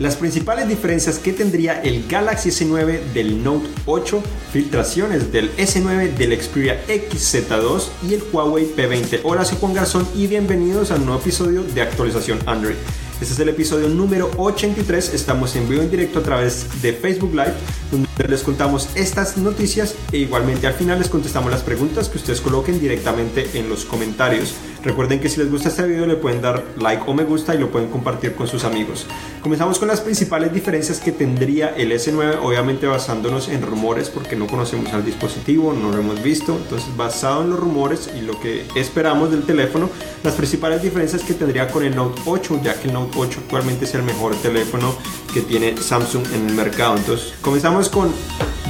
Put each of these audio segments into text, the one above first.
las principales diferencias que tendría el Galaxy S9 del Note 8, filtraciones del S9 del Xperia XZ2 y el Huawei P20. Hola, soy Juan Garzón y bienvenidos a un nuevo episodio de actualización Android. Este es el episodio número 83. Estamos en vivo en directo a través de Facebook Live, donde les contamos estas noticias e igualmente al final les contestamos las preguntas que ustedes coloquen directamente en los comentarios. Recuerden que si les gusta este video le pueden dar like o me gusta y lo pueden compartir con sus amigos. Comenzamos con las principales diferencias que tendría el S9, obviamente basándonos en rumores porque no conocemos al dispositivo, no lo hemos visto, entonces basado en los rumores y lo que esperamos del teléfono, las principales diferencias que tendría con el Note 8, ya que el Note 8 actualmente es el mejor teléfono que tiene Samsung en el mercado. Entonces comenzamos con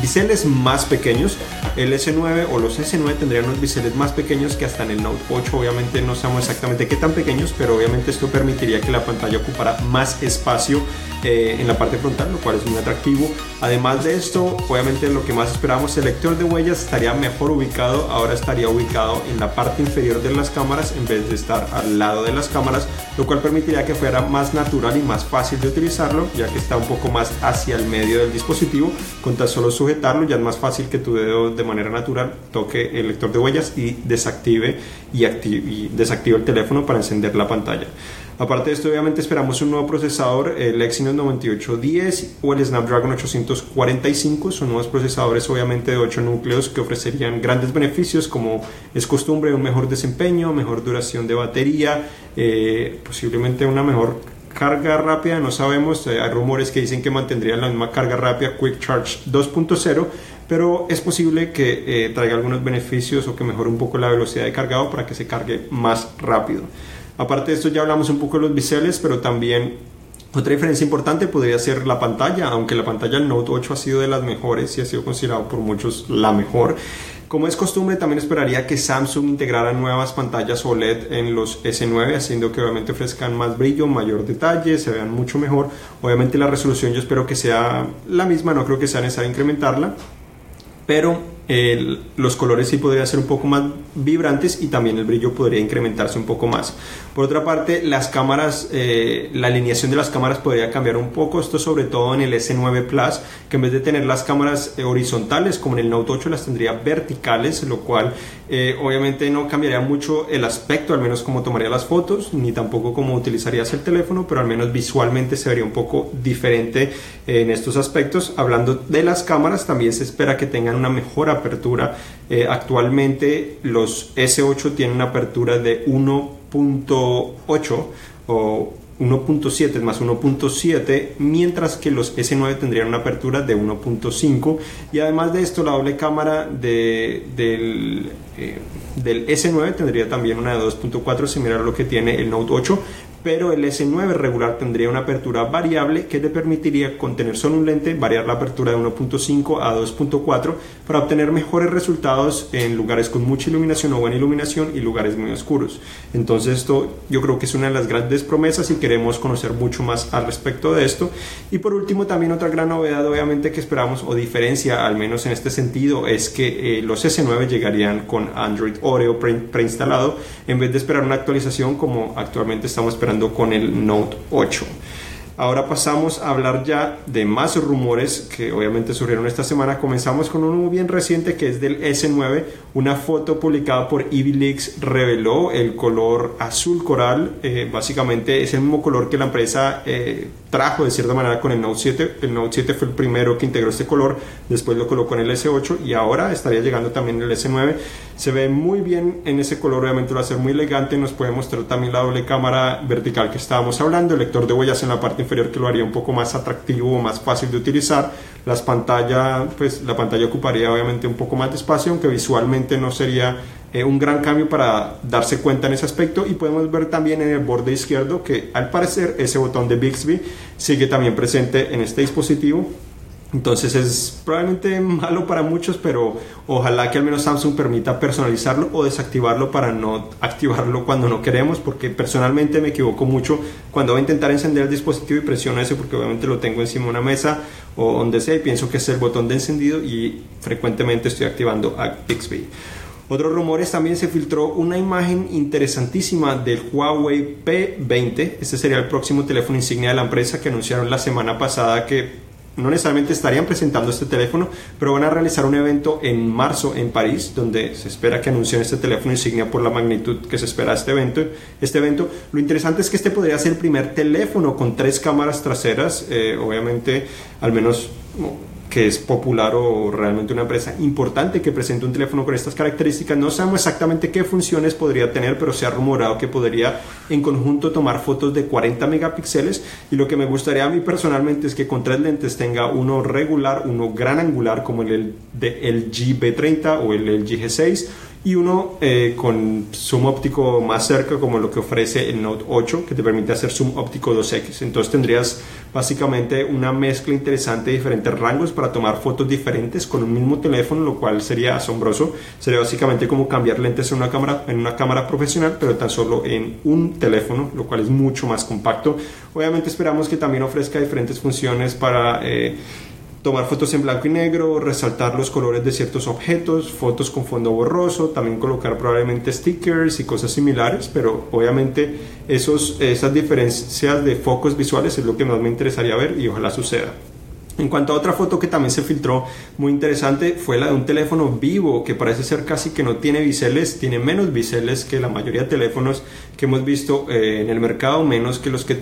biseles más pequeños. El S9 o los S9 tendrían unos biseles más pequeños que hasta en el Note 8. Obviamente no sabemos exactamente qué tan pequeños, pero obviamente esto permitiría que la pantalla ocupara más espacio eh, en la parte frontal, lo cual es muy atractivo. Además de esto, obviamente lo que más esperamos, el lector de huellas estaría mejor ubicado. Ahora estaría ubicado en la parte inferior de las cámaras en vez de estar al lado de las cámaras, lo cual permitiría que fuera más natural y más fácil de utilizarlo, ya que está un poco más hacia el medio del dispositivo. Con tan solo sujetarlo, ya es más fácil que tu dedo de manera natural toque el lector de huellas y desactive y, desactive el teléfono para encender la pantalla. Aparte de esto, obviamente esperamos un nuevo procesador, el Exynos 9810 o el Snapdragon 845. Son nuevos procesadores, obviamente, de 8 núcleos que ofrecerían grandes beneficios, como es costumbre, un mejor desempeño, mejor duración de batería, eh, posiblemente una mejor carga rápida, no sabemos, eh, hay rumores que dicen que mantendrían la misma carga rápida Quick Charge 2.0, pero es posible que eh, traiga algunos beneficios o que mejore un poco la velocidad de cargado para que se cargue más rápido. Aparte de esto ya hablamos un poco de los biseles, pero también otra diferencia importante podría ser la pantalla, aunque la pantalla del Note 8 ha sido de las mejores y ha sido considerado por muchos la mejor. Como es costumbre, también esperaría que Samsung integrara nuevas pantallas OLED en los S9, haciendo que obviamente ofrezcan más brillo, mayor detalle, se vean mucho mejor. Obviamente la resolución yo espero que sea la misma, no creo que sea necesario incrementarla, pero los colores sí podrían ser un poco más vibrantes y también el brillo podría incrementarse un poco más. Por otra parte, las cámaras, eh, la alineación de las cámaras podría cambiar un poco, esto sobre todo en el S9 Plus, que en vez de tener las cámaras eh, horizontales como en el Note 8 las tendría verticales, lo cual eh, obviamente no cambiaría mucho el aspecto, al menos como tomaría las fotos, ni tampoco cómo utilizarías el teléfono, pero al menos visualmente se vería un poco diferente en estos aspectos. Hablando de las cámaras, también se espera que tengan una mejor apertura. actualmente los S8 tienen una apertura de 1 1.8 o 1.7 más 1.7, mientras que los S9 tendrían una apertura de 1.5 y además de esto la doble cámara de, del, eh, del S9 tendría también una de 2.4 similar a lo que tiene el Note 8, pero el S9 regular tendría una apertura variable que le permitiría contener solo un lente, variar la apertura de 1.5 a 2.4 para obtener mejores resultados en lugares con mucha iluminación o buena iluminación y lugares muy oscuros. Entonces esto yo creo que es una de las grandes promesas y queremos conocer mucho más al respecto de esto. Y por último también otra gran novedad obviamente que esperamos o diferencia al menos en este sentido es que eh, los S9 llegarían con Android Oreo preinstalado en vez de esperar una actualización como actualmente estamos esperando con el Note 8. Ahora pasamos a hablar ya de más rumores que obviamente surgieron esta semana. Comenzamos con uno bien reciente que es del S9. Una foto publicada por Evileaks reveló el color azul coral. Eh, básicamente es el mismo color que la empresa eh, trajo de cierta manera con el Note 7. El Note 7 fue el primero que integró este color, después lo colocó en el S8 y ahora estaría llegando también el S9. Se ve muy bien en ese color, obviamente va a ser muy elegante. Nos puede mostrar también la doble cámara vertical que estábamos hablando, el lector de huellas en la parte inferior que lo haría un poco más atractivo, más fácil de utilizar. Las pantallas, pues la pantalla ocuparía obviamente un poco más de espacio, aunque visualmente no sería eh, un gran cambio para darse cuenta en ese aspecto y podemos ver también en el borde izquierdo que al parecer ese botón de Bixby sigue también presente en este dispositivo entonces es probablemente malo para muchos, pero ojalá que al menos Samsung permita personalizarlo o desactivarlo para no activarlo cuando no queremos, porque personalmente me equivoco mucho cuando voy a intentar encender el dispositivo y presiono ese porque obviamente lo tengo encima de una mesa o donde sea y pienso que es el botón de encendido y frecuentemente estoy activando a Bixby. Otros rumores también se filtró una imagen interesantísima del Huawei P20. Este sería el próximo teléfono insignia de la empresa que anunciaron la semana pasada que no necesariamente estarían presentando este teléfono, pero van a realizar un evento en marzo en París, donde se espera que anuncien este teléfono insignia por la magnitud que se espera este evento. Este evento. Lo interesante es que este podría ser el primer teléfono con tres cámaras traseras, eh, obviamente, al menos que es popular o realmente una empresa importante que presente un teléfono con estas características. No sabemos exactamente qué funciones podría tener, pero se ha rumorado que podría en conjunto tomar fotos de 40 megapíxeles y lo que me gustaría a mí personalmente es que con tres lentes tenga uno regular, uno gran angular como el de LG B30 o el LG G6 y uno eh, con zoom óptico más cerca como lo que ofrece el Note 8 que te permite hacer zoom óptico 2x entonces tendrías básicamente una mezcla interesante de diferentes rangos para tomar fotos diferentes con un mismo teléfono lo cual sería asombroso. Sería básicamente como cambiar lentes en una cámara en una cámara profesional pero tan solo en un teléfono lo cual es mucho más compacto. Obviamente esperamos que también ofrezca diferentes funciones para eh, tomar fotos en blanco y negro, resaltar los colores de ciertos objetos, fotos con fondo borroso, también colocar probablemente stickers y cosas similares, pero obviamente esos, esas diferencias de focos visuales es lo que más me interesaría ver y ojalá suceda. En cuanto a otra foto que también se filtró muy interesante fue la de un teléfono vivo que parece ser casi que no tiene biseles, tiene menos biseles que la mayoría de teléfonos que hemos visto eh, en el mercado, menos que los que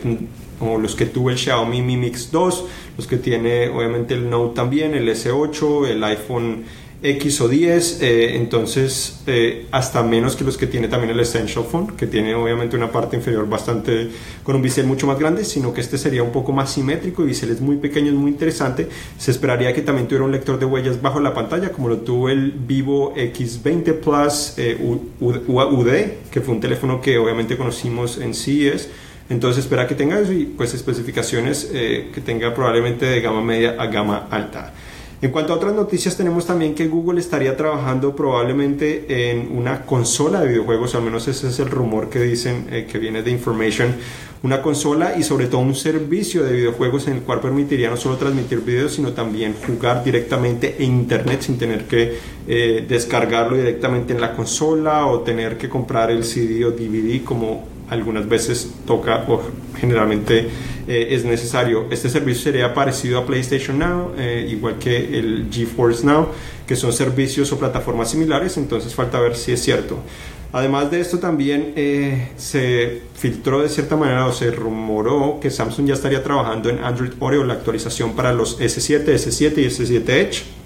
como los que tuvo el Xiaomi Mi Mix 2, los que tiene obviamente el Note también, el S8, el iPhone X o 10, eh, entonces eh, hasta menos que los que tiene también el Essential Phone, que tiene obviamente una parte inferior bastante con un bisel mucho más grande, sino que este sería un poco más simétrico y biseles muy pequeños, muy interesante. Se esperaría que también tuviera un lector de huellas bajo la pantalla, como lo tuvo el Vivo X20 Plus eh, UD, que fue un teléfono que obviamente conocimos en CES entonces espera que tenga eso pues especificaciones eh, que tenga probablemente de gama media a gama alta. En cuanto a otras noticias, tenemos también que Google estaría trabajando probablemente en una consola de videojuegos, al menos ese es el rumor que dicen eh, que viene de Information, una consola y sobre todo un servicio de videojuegos en el cual permitiría no solo transmitir videos, sino también jugar directamente en Internet sin tener que eh, descargarlo directamente en la consola o tener que comprar el CD o DVD como algunas veces toca o generalmente eh, es necesario. Este servicio sería parecido a PlayStation Now, eh, igual que el GeForce Now, que son servicios o plataformas similares, entonces falta ver si es cierto. Además de esto también eh, se filtró de cierta manera o se rumoró que Samsung ya estaría trabajando en Android Oreo la actualización para los S7, S7 y S7 Edge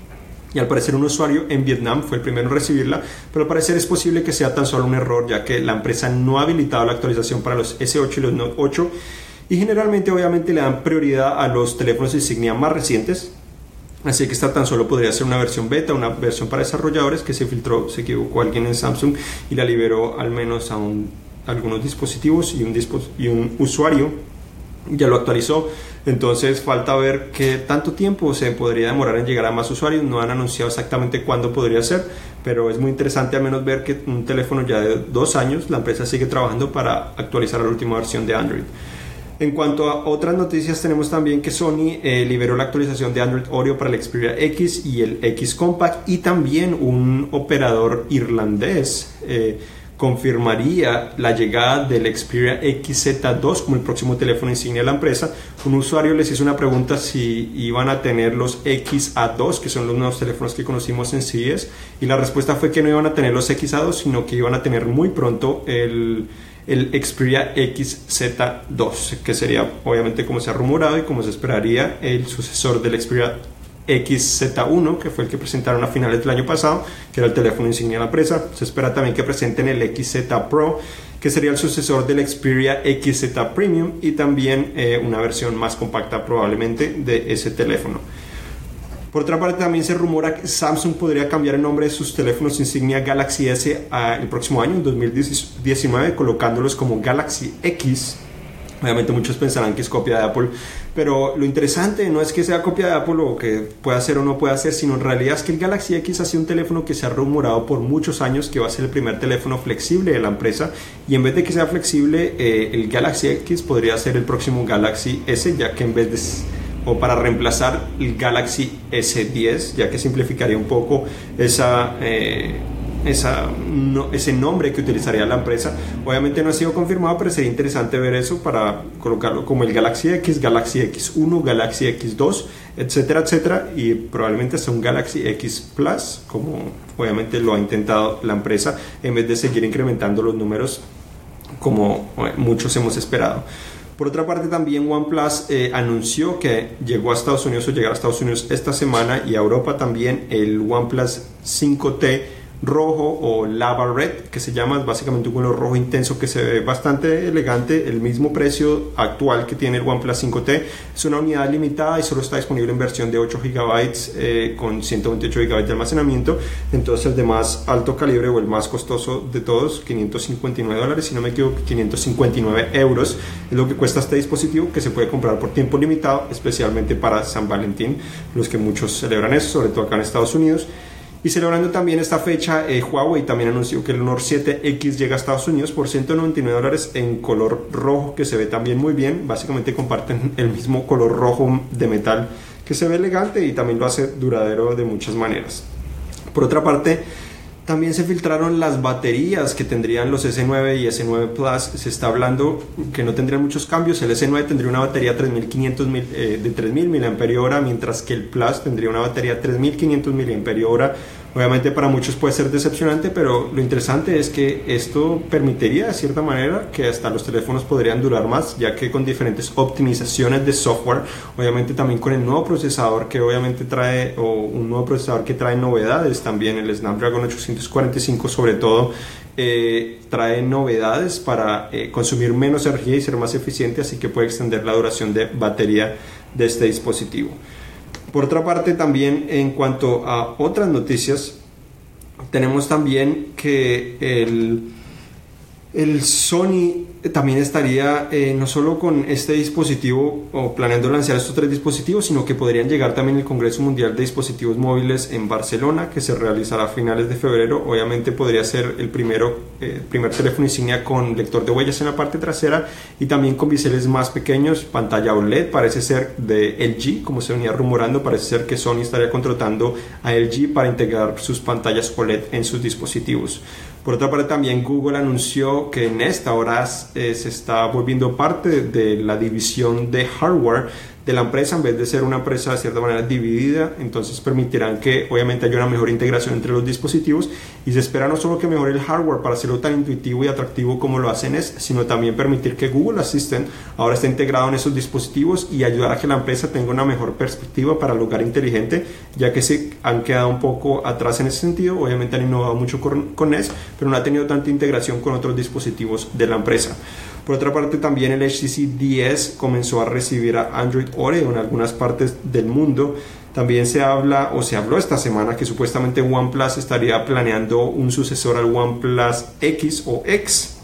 y al parecer un usuario en Vietnam fue el primero en recibirla, pero al parecer es posible que sea tan solo un error ya que la empresa no ha habilitado la actualización para los S8 y los Note 8 y generalmente obviamente le dan prioridad a los teléfonos insignia más recientes. Así que esta tan solo podría ser una versión beta, una versión para desarrolladores que se filtró, se equivocó alguien en Samsung y la liberó al menos a algunos dispositivos y un, y un usuario ya lo actualizó. Entonces falta ver qué tanto tiempo se podría demorar en llegar a más usuarios. No han anunciado exactamente cuándo podría ser, pero es muy interesante al menos ver que un teléfono ya de dos años, la empresa sigue trabajando para actualizar la última versión de Android. En cuanto a otras noticias, tenemos también que Sony eh, liberó la actualización de Android Oreo para el Xperia X y el X Compact y también un operador irlandés. Eh, confirmaría la llegada del Xperia XZ2 como el próximo teléfono insignia de la empresa. Un usuario les hizo una pregunta si iban a tener los XA2, que son los nuevos teléfonos que conocimos en CES, y la respuesta fue que no iban a tener los XA2, sino que iban a tener muy pronto el, el Xperia XZ2, que sería obviamente como se ha rumorado y como se esperaría el sucesor del Xperia XZ1, que fue el que presentaron a finales del año pasado, que era el teléfono insignia de la empresa. Se espera también que presenten el XZ Pro, que sería el sucesor del Xperia XZ Premium y también eh, una versión más compacta probablemente de ese teléfono. Por otra parte, también se rumora que Samsung podría cambiar el nombre de sus teléfonos insignia Galaxy S el próximo año, en 2019, colocándolos como Galaxy X Obviamente muchos pensarán que es copia de Apple, pero lo interesante no es que sea copia de Apple o que pueda ser o no pueda ser, sino en realidad es que el Galaxy X ha sido un teléfono que se ha rumorado por muchos años que va a ser el primer teléfono flexible de la empresa y en vez de que sea flexible, eh, el Galaxy X podría ser el próximo Galaxy S, ya que en vez de o para reemplazar el Galaxy S10, ya que simplificaría un poco esa... Eh, esa, ese nombre que utilizaría la empresa. Obviamente no ha sido confirmado, pero sería interesante ver eso para colocarlo como el Galaxy X, Galaxy X1, Galaxy X2, etcétera, etcétera, y probablemente sea un Galaxy X Plus, como obviamente lo ha intentado la empresa, en vez de seguir incrementando los números como muchos hemos esperado. Por otra parte, también OnePlus eh, anunció que llegó a Estados Unidos o llegará a Estados Unidos esta semana y a Europa también el OnePlus 5T rojo o lava red que se llama básicamente un color rojo intenso que se ve bastante elegante el mismo precio actual que tiene el OnePlus 5T es una unidad limitada y solo está disponible en versión de 8 GB eh, con 128 GB de almacenamiento. Entonces el de más alto calibre o el más costoso de todos 559 dólares si no me equivoco 559 euros es lo que cuesta este dispositivo que se puede comprar por tiempo limitado especialmente para San Valentín los que muchos celebran eso sobre todo acá en Estados Unidos y celebrando también esta fecha, eh, Huawei también anunció que el Honor 7X llega a Estados Unidos por 199 dólares en color rojo, que se ve también muy bien. Básicamente comparten el mismo color rojo de metal que se ve elegante y también lo hace duradero de muchas maneras. Por otra parte, también se filtraron las baterías que tendrían los S9 y S9 Plus. Se está hablando que no tendrían muchos cambios. El S9 tendría una batería 3500 eh, de 3000 mAh, mientras que el Plus tendría una batería 3500 mAh Obviamente para muchos puede ser decepcionante, pero lo interesante es que esto permitiría de cierta manera que hasta los teléfonos podrían durar más, ya que con diferentes optimizaciones de software, obviamente también con el nuevo procesador que obviamente trae, o un nuevo procesador que trae novedades también, el Snapdragon 845 sobre todo, eh, trae novedades para eh, consumir menos energía y ser más eficiente, así que puede extender la duración de batería de este dispositivo. Por otra parte, también en cuanto a otras noticias, tenemos también que el, el Sony también estaría eh, no solo con este dispositivo o planeando lanzar estos tres dispositivos, sino que podrían llegar también el Congreso Mundial de Dispositivos Móviles en Barcelona, que se realizará a finales de febrero. Obviamente podría ser el primero, eh, primer teléfono insignia con lector de huellas en la parte trasera y también con biseles más pequeños, pantalla OLED, parece ser de LG, como se venía rumorando, parece ser que Sony estaría contratando a LG para integrar sus pantallas OLED en sus dispositivos. Por otra parte, también Google anunció que en esta hora eh, se está volviendo parte de la división de hardware de la empresa en vez de ser una empresa de cierta manera dividida, entonces permitirán que obviamente haya una mejor integración entre los dispositivos y se espera no solo que mejore el hardware para hacerlo tan intuitivo y atractivo como lo hacen es, sino también permitir que Google Assistant ahora esté integrado en esos dispositivos y ayudar a que la empresa tenga una mejor perspectiva para el hogar inteligente, ya que se han quedado un poco atrás en ese sentido, obviamente han innovado mucho con, con NES, pero no ha tenido tanta integración con otros dispositivos de la empresa. Por otra parte, también el HTC 10 comenzó a recibir a Android Oreo en algunas partes del mundo. También se habla o se habló esta semana que supuestamente OnePlus estaría planeando un sucesor al OnePlus X o X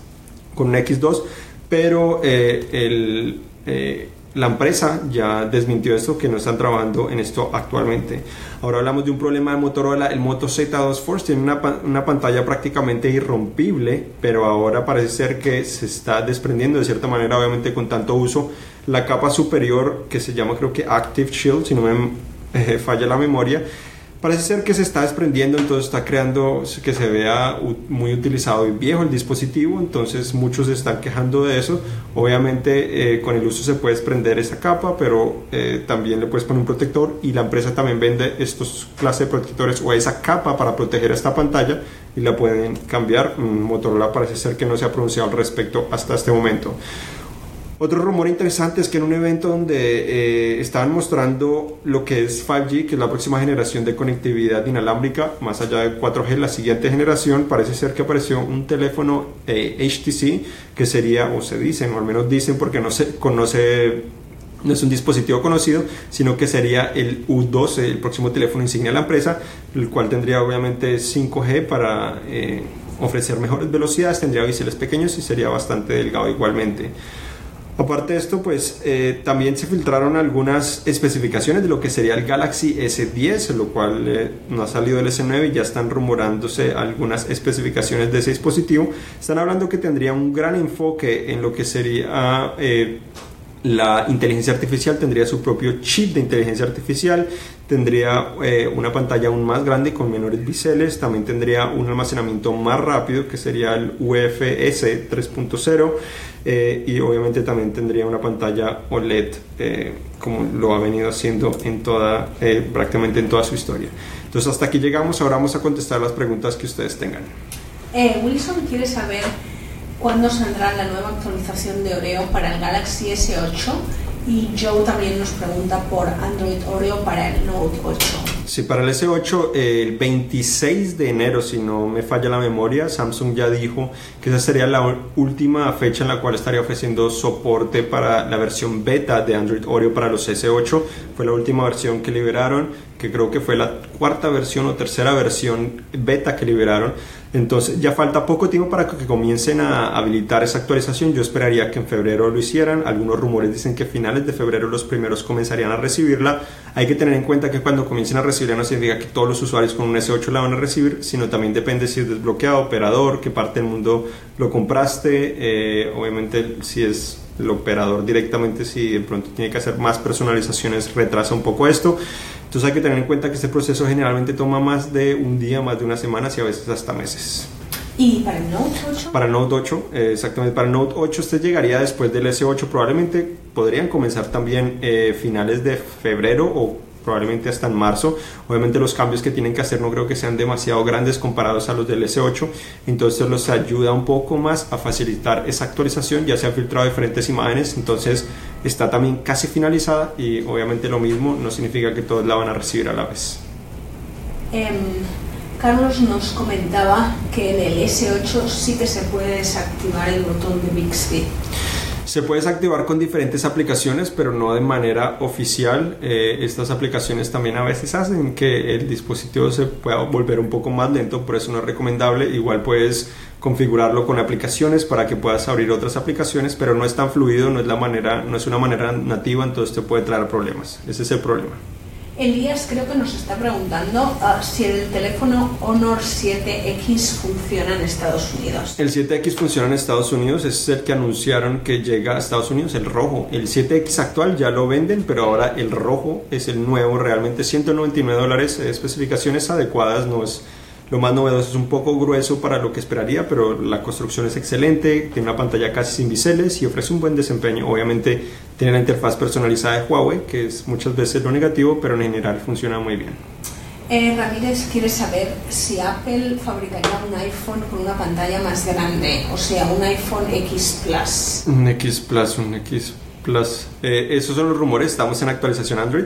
con un X2, pero eh, el, eh, la empresa ya desmintió esto, que no están trabajando en esto actualmente. Ahora hablamos de un problema de Motorola, el Moto Z2 Force tiene una, una, pantalla prácticamente irrompible, pero ahora parece ser que se está desprendiendo de cierta manera, obviamente con tanto uso, la capa superior que se llama creo que Active Shield, si no me eh, falla la memoria, parece ser que se está desprendiendo, entonces está creando que se vea muy utilizado y viejo el dispositivo, entonces muchos se están quejando de eso. Obviamente eh, con el uso se puede desprender esa capa, pero eh, también le puedes poner un protector y la empresa también vende estos clases de protectores o esa capa para proteger esta pantalla y la pueden cambiar. Motorola parece ser que no se ha pronunciado al respecto hasta este momento. Otro rumor interesante es que en un evento donde eh, estaban mostrando lo que es 5G, que es la próxima generación de conectividad inalámbrica, más allá de 4G, la siguiente generación, parece ser que apareció un teléfono HTC eh, que sería, o se dicen, o al menos dicen porque no se conoce no es un dispositivo conocido, sino que sería el U12, el próximo teléfono insignia de la empresa, el cual tendría obviamente 5G para eh, ofrecer mejores velocidades, tendría biseles pequeños y sería bastante delgado igualmente. Aparte de esto, pues eh, también se filtraron algunas especificaciones de lo que sería el Galaxy S10, lo cual eh, no ha salido el S9 y ya están rumorándose algunas especificaciones de ese dispositivo. Están hablando que tendría un gran enfoque en lo que sería eh, La inteligencia artificial tendría su propio chip de inteligencia artificial, tendría eh, una pantalla aún más grande con menores biseles, también tendría un almacenamiento más rápido que sería el UFS 3.0 eh, y obviamente también tendría una pantalla OLED eh, como lo ha venido haciendo en toda, prácticamente en toda su historia. Entonces hasta aquí llegamos, ahora vamos a contestar las preguntas que ustedes tengan. Wilson quiere saber cuándo saldrá la nueva actualización de Oreo para el Galaxy S8 y Joe también nos pregunta por Android Oreo para el Note 8. Sí, para el S8, el 26 de enero, si no me falla la memoria, Samsung ya dijo que esa sería la última fecha en la cual estaría ofreciendo soporte para la versión beta de Android Oreo para los S8. Fue la última versión que liberaron, que creo que fue la cuarta versión o tercera versión beta que liberaron. Entonces ya falta poco tiempo para que comiencen a habilitar esa actualización. Yo esperaría que en febrero lo hicieran. Algunos rumores dicen que a finales de febrero los primeros comenzarían a recibirla. Hay que tener en cuenta que cuando comiencen a recibirla no significa que todos los usuarios con un S8 la van a recibir, sino también depende si es desbloqueado, operador, qué parte del mundo lo compraste. Eh, obviamente si es el operador directamente, si de pronto tiene que hacer más personalizaciones, retrasa un poco esto. Entonces hay que tener en cuenta que este proceso generalmente toma más de un día, más de una semana y a veces hasta meses. ¿Y para el Note 8? Para el Note 8, eh, exactamente. Para el Note 8 usted llegaría después del S8. Probablemente podrían comenzar también eh, finales de febrero o probablemente hasta en marzo. Obviamente los cambios que tienen que hacer no creo que sean demasiado grandes comparados a los del S8, entonces los ayuda un poco más a facilitar esa actualización, ya se han filtrado diferentes imágenes, entonces está también casi finalizada y obviamente lo mismo no significa que todos la van a recibir a la vez. Em, Carlos nos comentaba que en el S8 sí que se puede desactivar el botón de Bixby. Se puede desactivar con diferentes aplicaciones, pero no de manera oficial. Eh, estas aplicaciones también a veces hacen que el dispositivo se pueda volver un poco más lento, por eso no es recomendable. Igual puedes configurarlo con aplicaciones para que puedas abrir otras aplicaciones, pero no es tan fluido, no es la manera, no es una manera nativa, entonces te puede traer problemas. Ese es el problema. Elías creo que nos está preguntando ah, si el teléfono Honor 7X funciona en Estados Unidos. El 7X funciona en Estados Unidos, es el que anunciaron que llega a Estados Unidos, el rojo. El 7X actual ya lo venden, pero ahora el rojo es el nuevo, realmente 199 dólares, especificaciones adecuadas, no es lo más novedoso es un poco grueso para lo que esperaría, pero la construcción es excelente, tiene una pantalla casi sin biseles y ofrece un buen desempeño. Obviamente tiene la interfaz personalizada de Huawei, que es muchas veces lo negativo, pero en general funciona muy bien. Eh, Ramírez quiere saber si Apple fabricaría un iPhone con una pantalla más grande, o sea, un iPhone X Plus. Un X Plus, un X Plus. Eh, esos son los rumores, estamos en actualización Android.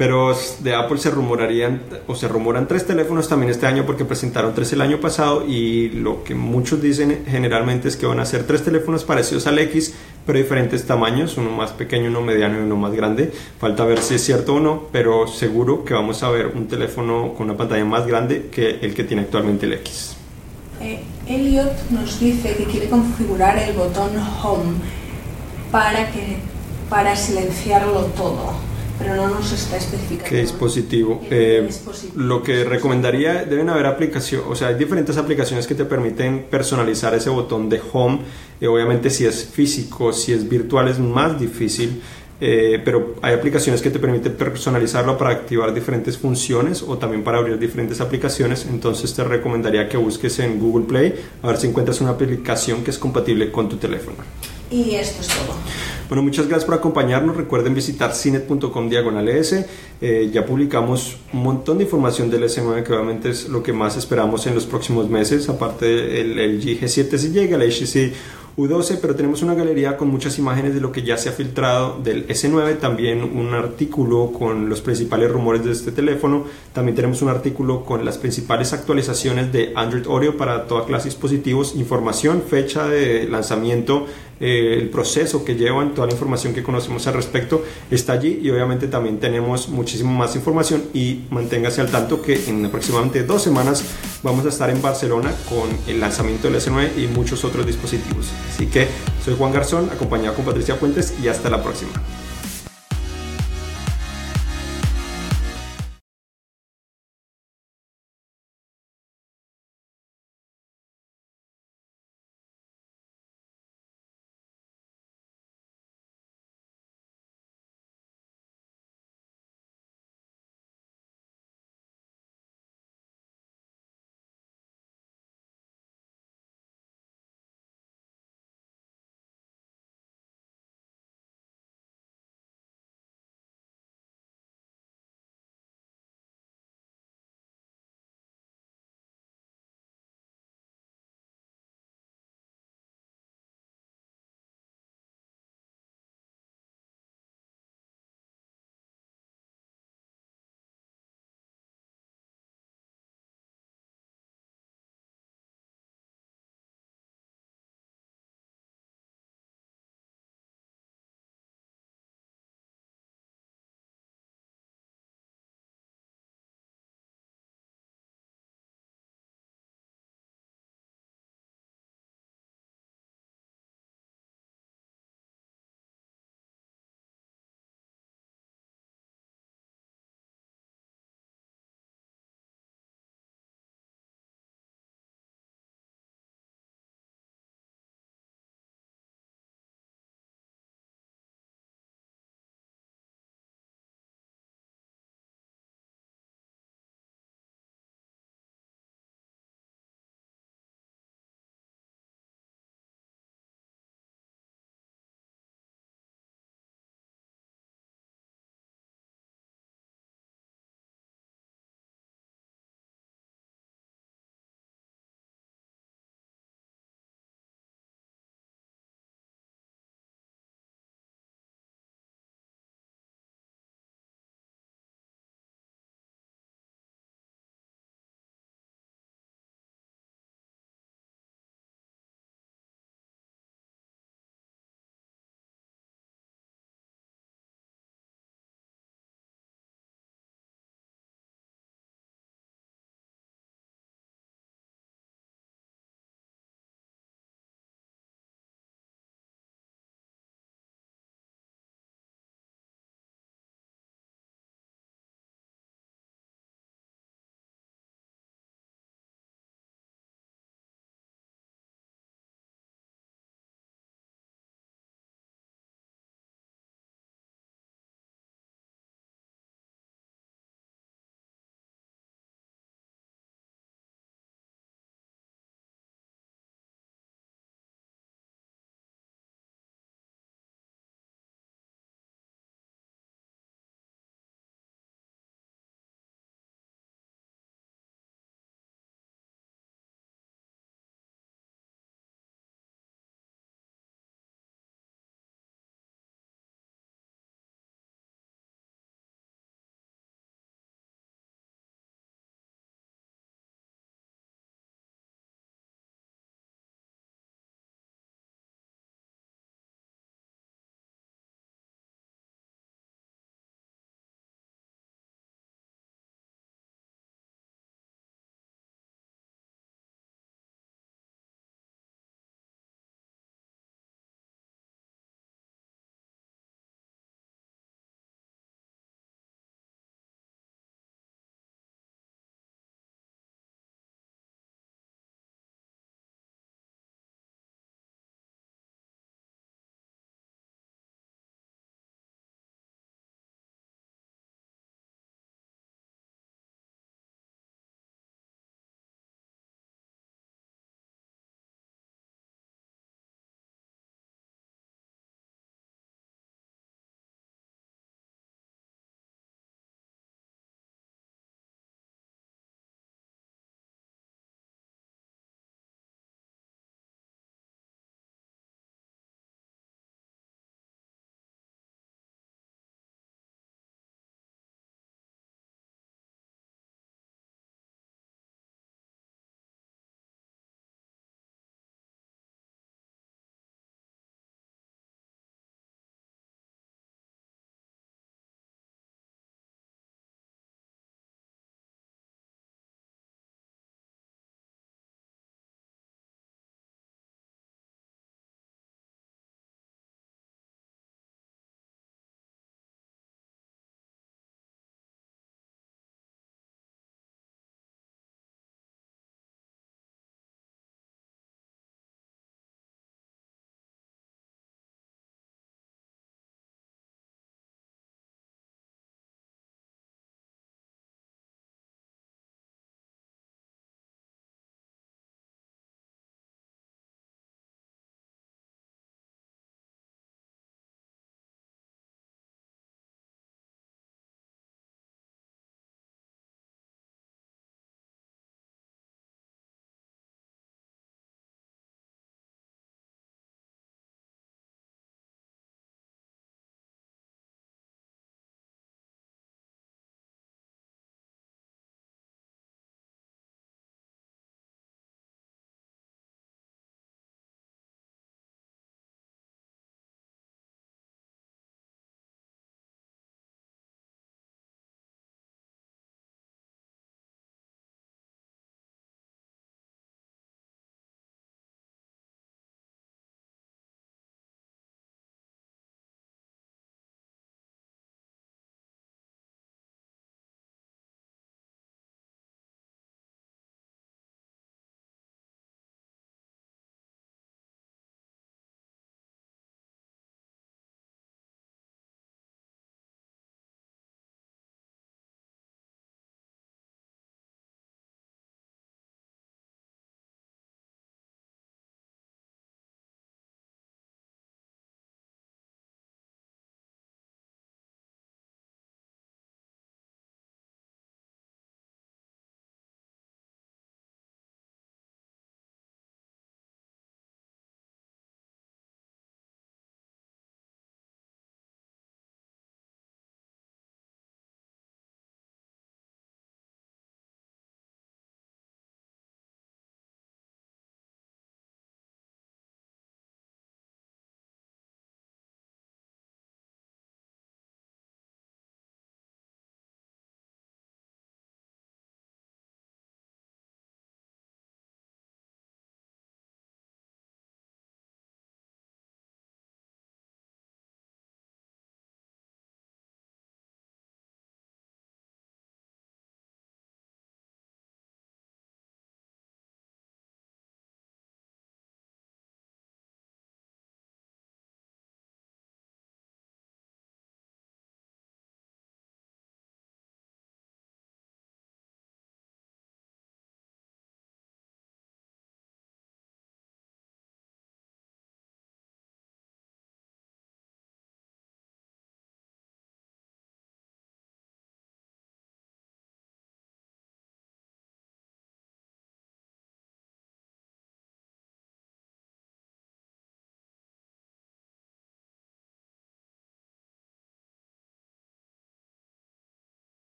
Pero de Apple se rumorarían o se rumoran tres teléfonos también este año porque presentaron tres el año pasado y lo que muchos dicen generalmente es que van a ser tres teléfonos parecidos al X pero diferentes tamaños, uno más pequeño, uno mediano y uno más grande. Falta ver si es cierto o no, pero seguro que vamos a ver un teléfono con una pantalla más grande que el que tiene actualmente el X. Eh, Elliot nos dice que quiere configurar el botón Home para que para silenciarlo todo pero no nos está especificando qué dispositivo. Eh, lo que recomendaría, deben haber aplicaciones, o sea, hay diferentes aplicaciones que te permiten personalizar ese botón de home. Eh, obviamente si es físico, si es virtual es más difícil. Eh, pero hay aplicaciones que te permiten personalizarlo para activar diferentes funciones o también para abrir diferentes aplicaciones. Entonces te recomendaría que busques en Google Play a ver si encuentras una aplicación que es compatible con tu teléfono. Y esto es todo. Bueno, muchas gracias por acompañarnos. Recuerden visitar cinet.com diagonal S. Eh, ya publicamos un montón de información del S9 que obviamente es lo que más esperamos en los próximos meses. Aparte el, el G7 si llega, el HTC U12, pero tenemos una galería con muchas imágenes de lo que ya se ha filtrado del S9, también un artículo con los principales rumores de este teléfono, también tenemos un artículo con las principales actualizaciones de Android Oreo para toda clase de dispositivos, información, fecha de lanzamiento, eh, el proceso que llevan, toda la información que conocemos al respecto está allí y obviamente también tenemos muchísimo más información y manténgase al tanto que en aproximadamente dos semanas vamos a estar en Barcelona con el lanzamiento del S9 y muchos otros dispositivos. Así que soy Juan Garzón, acompañado con Patricia Puentes y hasta la próxima.